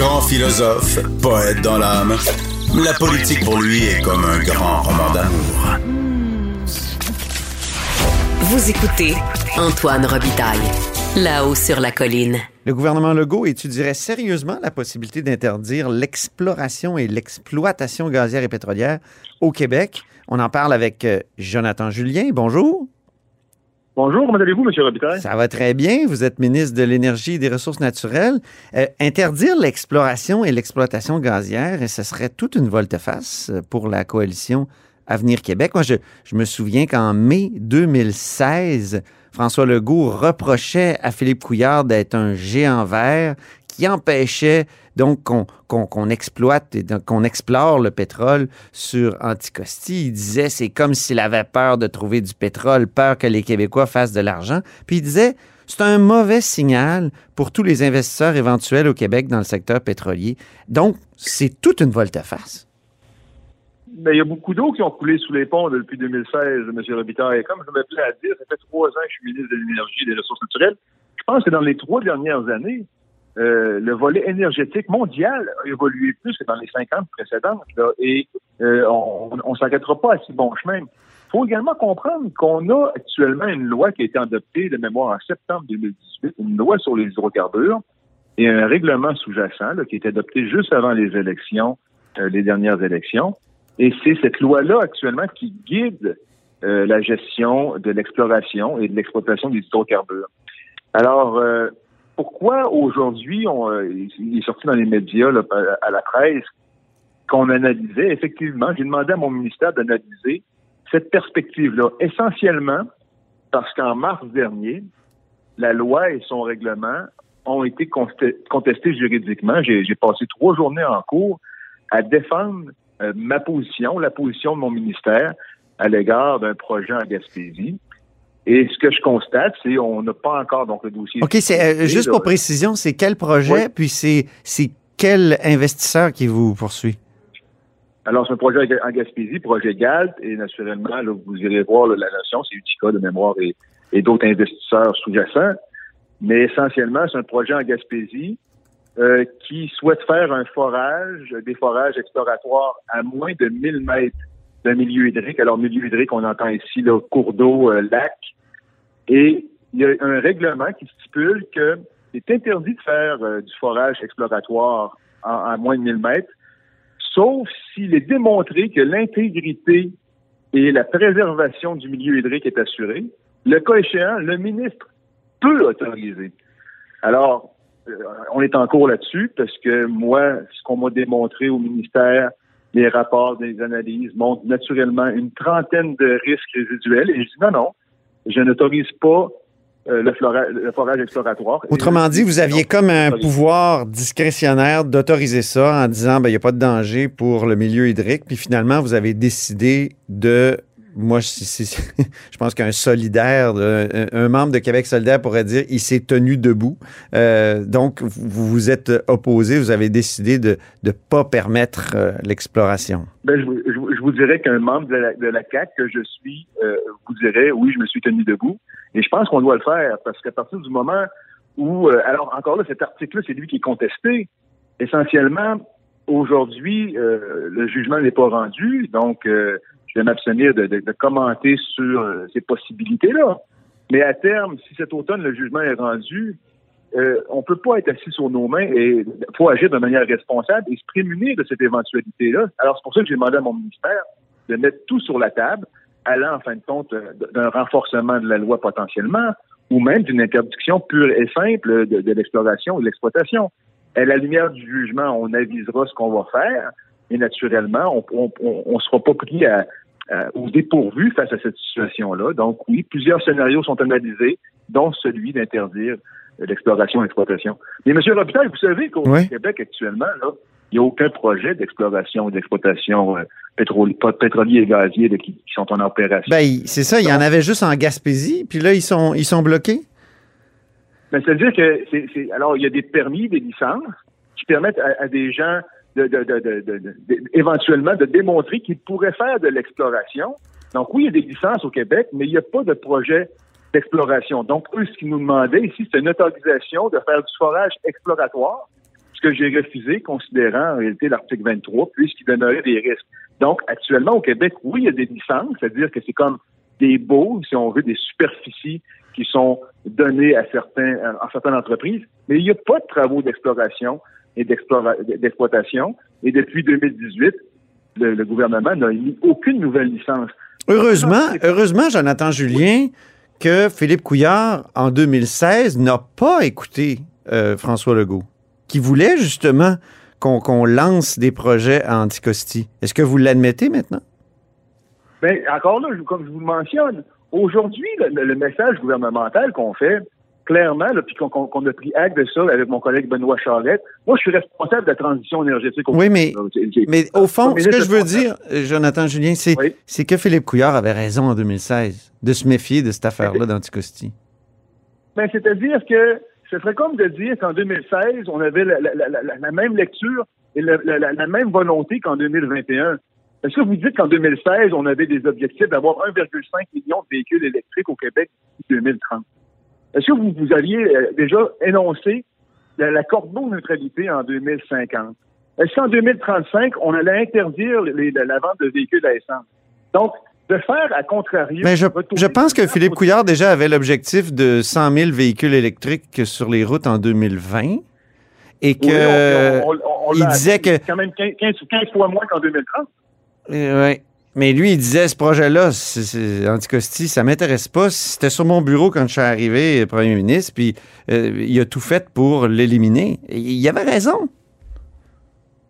Grand philosophe, poète dans l'âme, la politique pour lui est comme un grand roman d'amour. Vous écoutez Antoine Robitaille, là-haut sur la colline. Le gouvernement Legault étudierait sérieusement la possibilité d'interdire l'exploration et l'exploitation gazière et pétrolière au Québec. On en parle avec euh, Jonathan Julien. Bonjour. Bonjour, comment allez-vous, M. Robitaille? Ça va très bien. Vous êtes ministre de l'Énergie et des Ressources naturelles. Euh, interdire l'exploration et l'exploitation gazière, ce serait toute une volte-face pour la coalition Avenir Québec. Moi, je me souviens qu'en mai 2016, François Legault reprochait à Philippe Couillard d'être un géant vert qui empêchait donc qu'on exploite et qu'on explore le pétrole sur Anticosti. Il disait c'est comme s'il avait peur de trouver du pétrole, peur que les Québécois fassent de l'argent. Puis il disait c'est un mauvais signal pour tous les investisseurs éventuels au Québec dans le secteur pétrolier. Donc, c'est toute une volte-face. Mais il y a beaucoup d'eau qui ont coulé sous les ponts depuis 2016, M. Robitaille. Comme je me plais à dire, ça fait trois ans que je suis ministre de l'Énergie et des Ressources naturelles. Je pense que dans les trois dernières années, euh, le volet énergétique mondial a évolué plus que dans les 50 précédentes. et euh, on ne s'arrêtera pas à si bon chemin. Il faut également comprendre qu'on a actuellement une loi qui a été adoptée de mémoire en septembre 2018, une loi sur les hydrocarbures et un règlement sous-jacent qui a été adopté juste avant les élections, euh, les dernières élections. Et c'est cette loi-là actuellement qui guide la gestion de l'exploration et de l'exploitation des hydrocarbures. Alors, pourquoi aujourd'hui, euh, il est sorti dans les médias, à la presse, qu'on analysait, effectivement, j'ai demandé à mon ministère d'analyser cette perspective-là, essentiellement parce qu'en mars dernier, la loi et son règlement ont été contestés juridiquement. J'ai passé trois journées en cours à défendre euh, ma position, la position de mon ministère à l'égard d'un projet en Gaspésie. Et ce que je constate, c'est qu'on n'a pas encore donc le dossier. OK, c'est euh, juste pour précision, c'est quel projet, puis c'est quel investisseur qui vous poursuit? Alors, c'est un projet en Gaspésie, projet GALT, et naturellement, là, vous irez voir la notion, c'est Utica de mémoire et, d'autres investisseurs sous-jacents. Mais essentiellement, c'est un projet en Gaspésie euh, qui souhaite faire un forage, des forages exploratoires à moins de 1000 mètres d'un milieu hydrique. Alors, milieu hydrique, on entend ici le cours d'eau, euh, lac, et il y a un règlement qui stipule que c'est interdit de faire euh, du forage exploratoire à moins de 1000 mètres, sauf s'il est démontré que l'intégrité et la préservation du milieu hydrique est assurée. Le cas échéant, le ministre peut autoriser. Alors, euh, on est en cours là-dessus parce que moi, ce qu'on m'a démontré au ministère, les rapports des analyses montrent naturellement une trentaine de risques résiduels. Et je dis non, non, je n'autorise pas euh, le, forage exploratoire. Autrement dit, vous aviez comme un pouvoir discrétionnaire d'autoriser ça en disant ben, il n'y a pas de danger pour le milieu hydrique, puis finalement, vous avez décidé de moi, je pense qu'un solidaire, un, membre de Québec solidaire pourrait dire il s'est tenu debout. Euh, donc, vous vous êtes opposé, vous avez décidé de ne pas permettre euh, l'exploration. Ben, je, vous dirais qu'un membre de la, de CAC que je suis euh, vous dirait oui, je me suis tenu debout. Et je pense qu'on doit le faire parce qu'à partir du moment où, alors encore là, cet article-là, c'est lui qui est contesté. Essentiellement, aujourd'hui, le jugement n'est pas rendu, donc je vais m'abstenir de, commenter sur euh, ces possibilités-là. Mais à terme, si cet automne le jugement est rendu, euh, on peut pas être assis sur nos mains et faut agir de manière responsable et se prémunir de cette éventualité-là. Alors c'est pour ça que j'ai demandé à mon ministère de mettre tout sur la table, allant en fin de compte euh, d'un renforcement de la loi potentiellement, ou même d'une interdiction pure et simple de, l'exploration et de l'exploitation. À la lumière du jugement, on avisera ce qu'on va faire, et naturellement, on ne sera pas pris à, au dépourvu face à cette situation-là. Donc oui, plusieurs scénarios sont analysés, dont celui d'interdire l'exploration et l'exploitation. Mais M. Robitaille, vous savez qu'au Québec actuellement, là, il n'y a aucun projet d'exploration ou d'exploitation euh, pétrolier et gazier qui, sont en opération. Ben, c'est ça, il y en avait juste en Gaspésie, puis là, ils sont, ils sont bloqués? Ben, C'est-à-dire que, alors, il y a des permis, des licences qui permettent à, des gens de, de, de, éventuellement de démontrer qu'ils pourraient faire de l'exploration. Donc, oui, il y a des licences au Québec, mais il n'y a pas de projet d'exploration. Donc, eux, ce qu'ils nous demandaient ici, c'est une autorisation de faire du forage exploratoire ce que j'ai refusé, considérant en réalité l'article 23, puisqu'il donnerait des risques. Donc, actuellement, au Québec, oui, il y a des licences, c'est-à-dire que c'est comme des baux, si on veut, des superficies qui sont données à certains, à certaines entreprises, mais il n'y a pas de travaux d'exploration et d'exploitation. Et depuis 2018, le, le gouvernement n'a émis aucune nouvelle licence. Heureusement, heureusement, Jonathan Julien, que Philippe Couillard, en 2016, n'a pas écouté euh, François Legault qui voulait justement qu'on lance des projets à Anticosti. Est-ce que vous l'admettez maintenant? Bien, encore là, comme je vous le mentionne, aujourd'hui, le, message gouvernemental qu'on fait, clairement, puis qu'on a pris acte de ça avec mon collègue Benoît Charette, moi, je suis responsable de la transition énergétique. Au oui, mais, mais au fond, ce que je veux dire, Jonathan Julien, c'est que Philippe Couillard avait raison en 2016 de se méfier de cette affaire-là d'Anticosti. Ben, c'est-à-dire que ce serait comme de dire qu'en 2016, on avait la, même lecture et la, même volonté qu'en 2021. Est-ce que vous dites qu'en 2016, on avait des objectifs d'avoir 1,5 million de véhicules électriques au Québec d'ici 2030? Est-ce que vous, vous aviez euh, déjà énoncé la, la neutralité en 2050? Est-ce qu'en 2035, on allait interdire la vente de véhicules à essence? Donc, de faire à contrario. Mais je, je pense que Philippe Couillard déjà avait l'objectif de 100 000 véhicules électriques sur les routes en 2020 et que il disait que quand même 15, 15 fois moins qu'en 2030. Euh, oui. Mais lui, il disait ce projet-là, Anticosti, ça m'intéresse pas. C'était sur mon bureau quand je suis arrivé, premier ministre, puis euh, il a tout fait pour l'éliminer. Il avait raison.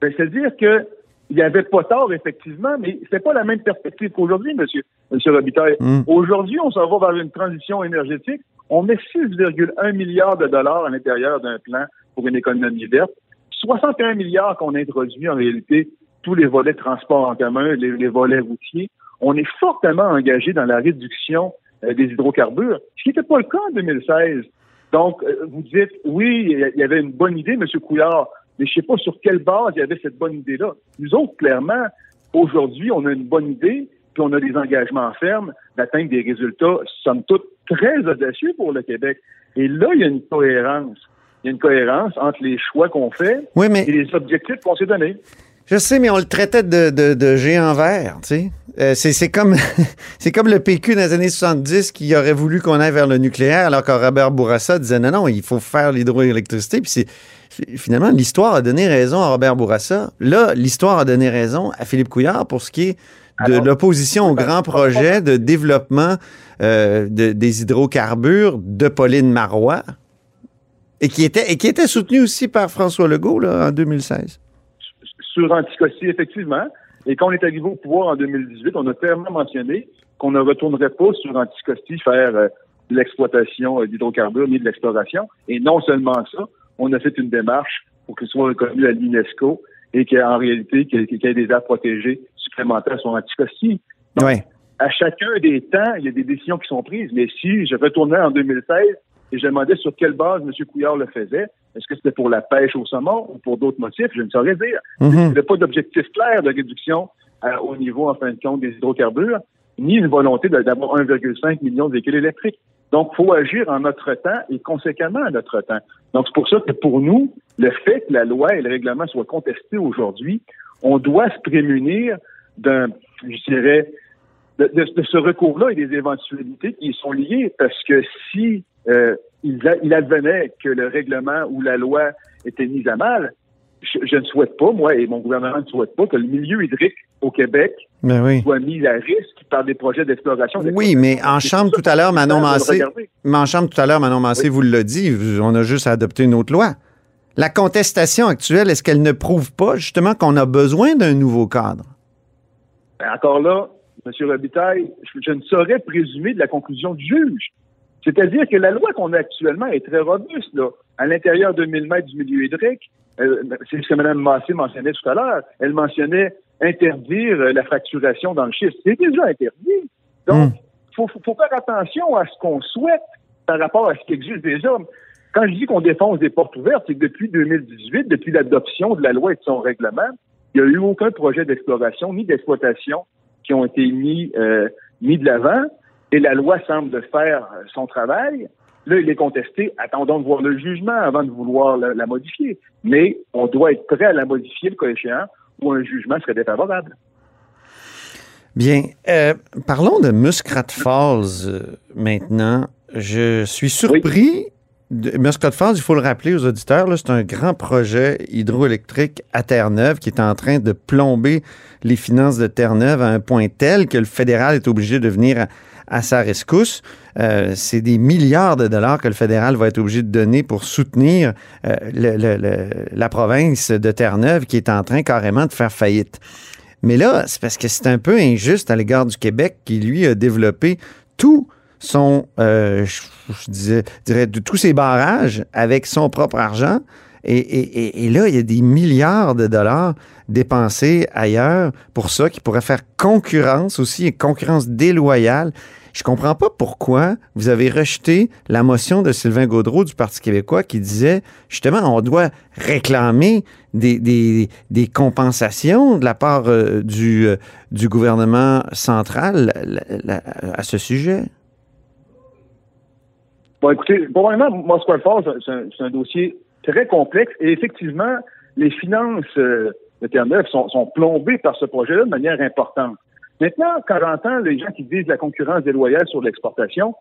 Ben, C'est-à-dire que il n'y avait pas tort, effectivement, mais c'est pas la même perspective qu'aujourd'hui, monsieur, monsieur Robitaille. Hmm. Aujourd'hui, on s'en va vers une transition énergétique. On met 6,1 milliards de dollars à l'intérieur d'un plan pour une économie verte. 61 milliards qu'on introduit en réalité tous les volets de transport en commun, les, volets routiers. On est fortement engagé dans la réduction euh, des hydrocarbures, ce qui n'était pas le cas en 2016. Donc, euh, vous dites, oui, il y avait une bonne idée, M. Couillard, mais je sais pas sur quelle base il y avait cette bonne idée-là. Nous autres, clairement, aujourd'hui, on a une bonne idée, puis on a des engagements fermes d'atteindre des résultats, somme toute, très audacieux pour le Québec. Et là, il y a une cohérence. Il y a une cohérence entre les choix qu'on fait et les objectifs qu'on s'est donnés. Je sais, mais on le traitait de, de, de géant vert, tu sais. Euh, c'est comme, comme le PQ dans les années 70 qui aurait voulu qu'on aille vers le nucléaire, alors que Robert Bourassa disait non, non, il faut faire l'hydroélectricité. Puis c'est finalement, l'histoire a donné raison à Robert Bourassa. Là, l'histoire a donné raison à Philippe Couillard pour ce qui est de l'opposition au grand projet de développement euh, des hydrocarbures de Pauline Marois et qui était, et qui était soutenu aussi par François Legault là, en 2016. Sur Anticosti, effectivement. Et quand on est arrivé au pouvoir en 2018, on a clairement mentionné qu'on ne retournerait pas sur Anticosti faire euh, de l'exploitation euh, d'hydrocarbures ni de l'exploration. Et non seulement ça, on a fait une démarche pour qu'il soit reconnu à l'UNESCO et qu'en réalité, qu'il y ait des aires protégées supplémentaires sur Anticosti. Oui. À chacun des temps, il y a des décisions qui sont prises. Mais si je retournais en 2016 et je demandais sur quelle base M. Couillard le faisait, est-ce que c'était pour la pêche au saumon ou pour d'autres motifs, je ne saurais dire. Mm-hmm. Il n'y avait pas d'objectif clair de réduction euh, au niveau, en fin de compte, des hydrocarbures, ni une volonté d'avoir 1,5 million de véhicules électriques. Donc, il faut agir en notre temps et conséquemment à notre temps. Donc, c'est pour ça que pour nous, le fait que la loi et le règlement soient contestés aujourd'hui, on doit se prémunir d'un, je dirais, de, ce recours-là et des éventualités qui y sont liées, parce que si euh, il, advenait que le règlement ou la loi était mise à mal, je, ne souhaite pas, moi et mon gouvernement ne souhaite pas que le milieu hydrique au Québec ben soit mis à risque par des projets d'exploration. Oui, mais en chambre tout à l'heure, Manon Massé, mais en chambre tout à l'heure, Manon Massé vous l'a dit, on a juste à adopter une autre loi. La contestation actuelle, est-ce qu'elle ne prouve pas justement qu'on a besoin d'un nouveau cadre? Ben, encore là, M. Robitaille, je, ne saurais présumer de la conclusion du juge. C'est-à-dire que la loi qu'on a actuellement est très robuste. Là. À l'intérieur de 1000 mètres du milieu hydrique, euh, c'est ce que Mme Massé mentionnait tout à l'heure. Elle mentionnait interdire euh, la fracturation dans le schiste. C'est déjà interdit. Donc, il faut, faut, faire attention à ce qu'on souhaite par rapport à ce qui existe déjà. Quand je dis qu'on défonce des portes ouvertes, c'est que depuis 2018, depuis l'adoption de la loi et de son règlement, il n'y a eu aucun projet d'exploration ni d'exploitation qui ont été mis, euh, mis de l'avant et la loi semble faire son travail. Là, il est contesté. Attendons de voir le jugement avant de vouloir la, modifier. Mais on doit être prêt à la modifier, le cas échéant, ou un jugement serait défavorable. Bien. Euh, parlons de Muskrat Falls euh, maintenant. Je suis surpris. De Muskrat Falls, il faut le rappeler aux auditeurs, c'est un grand projet hydroélectrique à Terre-Neuve qui est en train de plomber les finances de Terre-Neuve à un point tel que le fédéral est obligé de venir à, à sa rescousse. Euh, c'est des milliards de dollars que le fédéral va être obligé de donner pour soutenir euh, la province de Terre-Neuve qui est en train carrément de faire faillite. Mais là, c'est parce que c'est un peu injuste à l'égard du Québec qui, lui, a développé tout son, euh, de tous ses barrages avec son propre argent. Et, là, il y a des milliards de dollars dépensés ailleurs pour ça qui pourrait faire concurrence aussi, une concurrence déloyale. Je comprends pas pourquoi vous avez rejeté la motion de Sylvain Gaudreau du Parti québécois qui disait justement on doit réclamer des, des, des compensations de la part euh, du, euh, du gouvernement central à ce sujet. Bon, écoutez, pour moi, Moscow c'est un, dossier très complexe et effectivement, les finances euh, de Terre-Neuve sont, sont, plombées par ce projet-là de manière importante. Maintenant, quand j'entends les gens qui disent la concurrence déloyale sur l'exportation,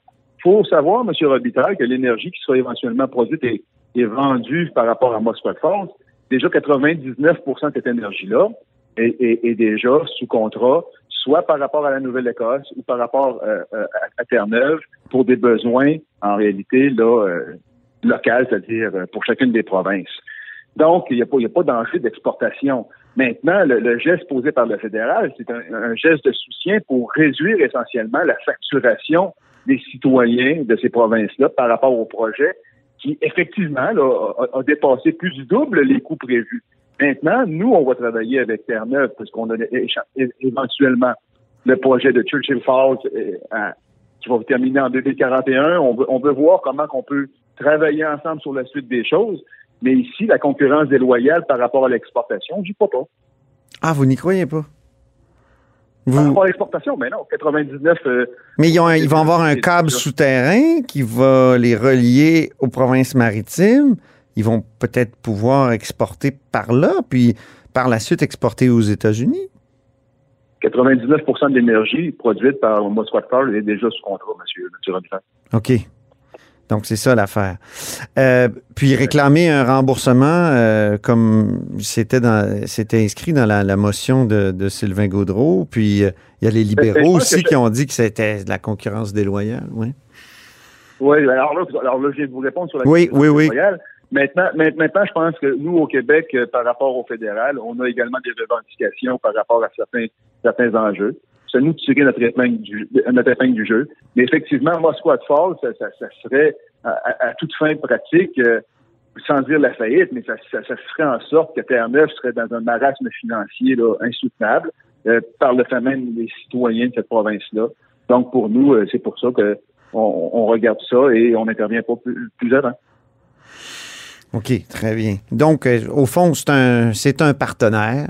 faut savoir, M. Robitaille, que l'énergie qui sera éventuellement produite et, vendue par rapport à Moscow Falls, déjà 99% de cette énergie-là est, déjà sous contrat, soit par rapport à la Nouvelle-Écosse ou par rapport euh, euh, à Terre-Neuve pour des besoins, en réalité, là, euh, locales, c'est-à-dire pour chacune des provinces. Donc, il n'y a pas, pas d'enjeu d'exportation. Maintenant, le, geste posé par le fédéral, c'est un, geste de soutien pour réduire essentiellement la facturation des citoyens de ces provinces-là par rapport au projet qui, effectivement, a, dépassé plus du double les coûts prévus. Maintenant, nous, on va travailler avec Terre-Neuve parce qu'on a éventuellement le projet de Churchill Falls euh, qui va terminer en 2041. On veut, on veut voir comment on peut travailler ensemble sur la suite des choses. Mais ici, la concurrence déloyale par rapport à l'exportation, je crois pas. Ah, vous n'y croyez pas? Par rapport à l'exportation, mais non, 99. Euh, mais ils, ils vont avoir un câble souterrain qui va les relier aux provinces maritimes. Ils vont peut-être pouvoir exporter par là, puis par la suite exporter aux États-Unis. 99% de l'énergie produite par Mosquat est déjà sous contrôle, monsieur, monsieur OK. Donc, c'est ça l'affaire. Euh, puis réclamer un remboursement, euh, comme c'était dans, c'était inscrit dans la, motion de, Sylvain Gaudreau. Puis euh, il y a les libéraux aussi qui ont dit que c'était de la concurrence déloyale. Oui. Oui, alors là, alors là, je de vous répondre sur la oui, concurrence oui, déloyale. Maintenant, maintenant, je pense que nous, au Québec, par rapport au fédéral, on a également des revendications par rapport à certains, certains enjeux c'est nous tirer notre épingle du, notre du jeu. Mais effectivement, moi, Squad Fall, ça, ça, serait à, toute fin pratique, euh, sans dire la faillite, mais ça, ça, ferait en sorte que Terre-Neuve serait dans un marasme financier insoutenable euh, par le fait même des citoyens de cette province-là. Donc, pour nous, euh, c'est pour ça que on, regarde ça et on n'intervient pas plus, plus avant. OK, très bien. Donc, au fond, c'est un, c'est un partenaire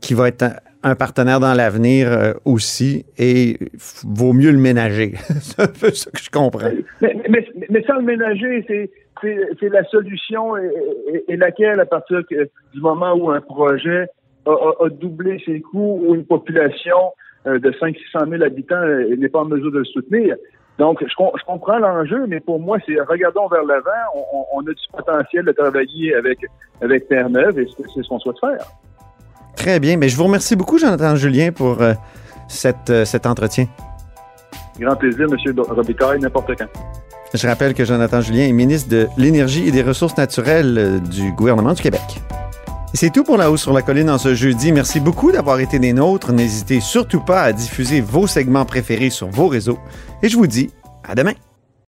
qui va être un partenaire dans l'avenir euh, aussi et vaut mieux le ménager. c'est un peu ça que je comprends. Mais, sans le ménager, c'est, la solution et, laquelle, à partir du moment où un projet a, doublé ses coûts ou une population euh, de 500-600 000 habitants euh, n'est pas en mesure de le soutenir. Donc, je, comprends l'enjeu, mais pour moi, c'est regardons vers l'avant. On, a du potentiel de travailler avec, avec Terre-Neuve et c'est ce qu'on souhaite faire. Très bien. Mais je vous remercie beaucoup, Jonathan Julien, pour euh, cette, euh, cet entretien. Grand plaisir, M. Robitaille, n'importe quand. Je rappelle que Jonathan Julien est ministre de l'Énergie et des Ressources naturelles euh, du gouvernement du Québec. C'est tout pour La Hausse sur la Colline en ce jeudi. Merci beaucoup d'avoir été des nôtres. N'hésitez surtout pas à diffuser vos segments préférés sur vos réseaux. Et je vous dis à demain.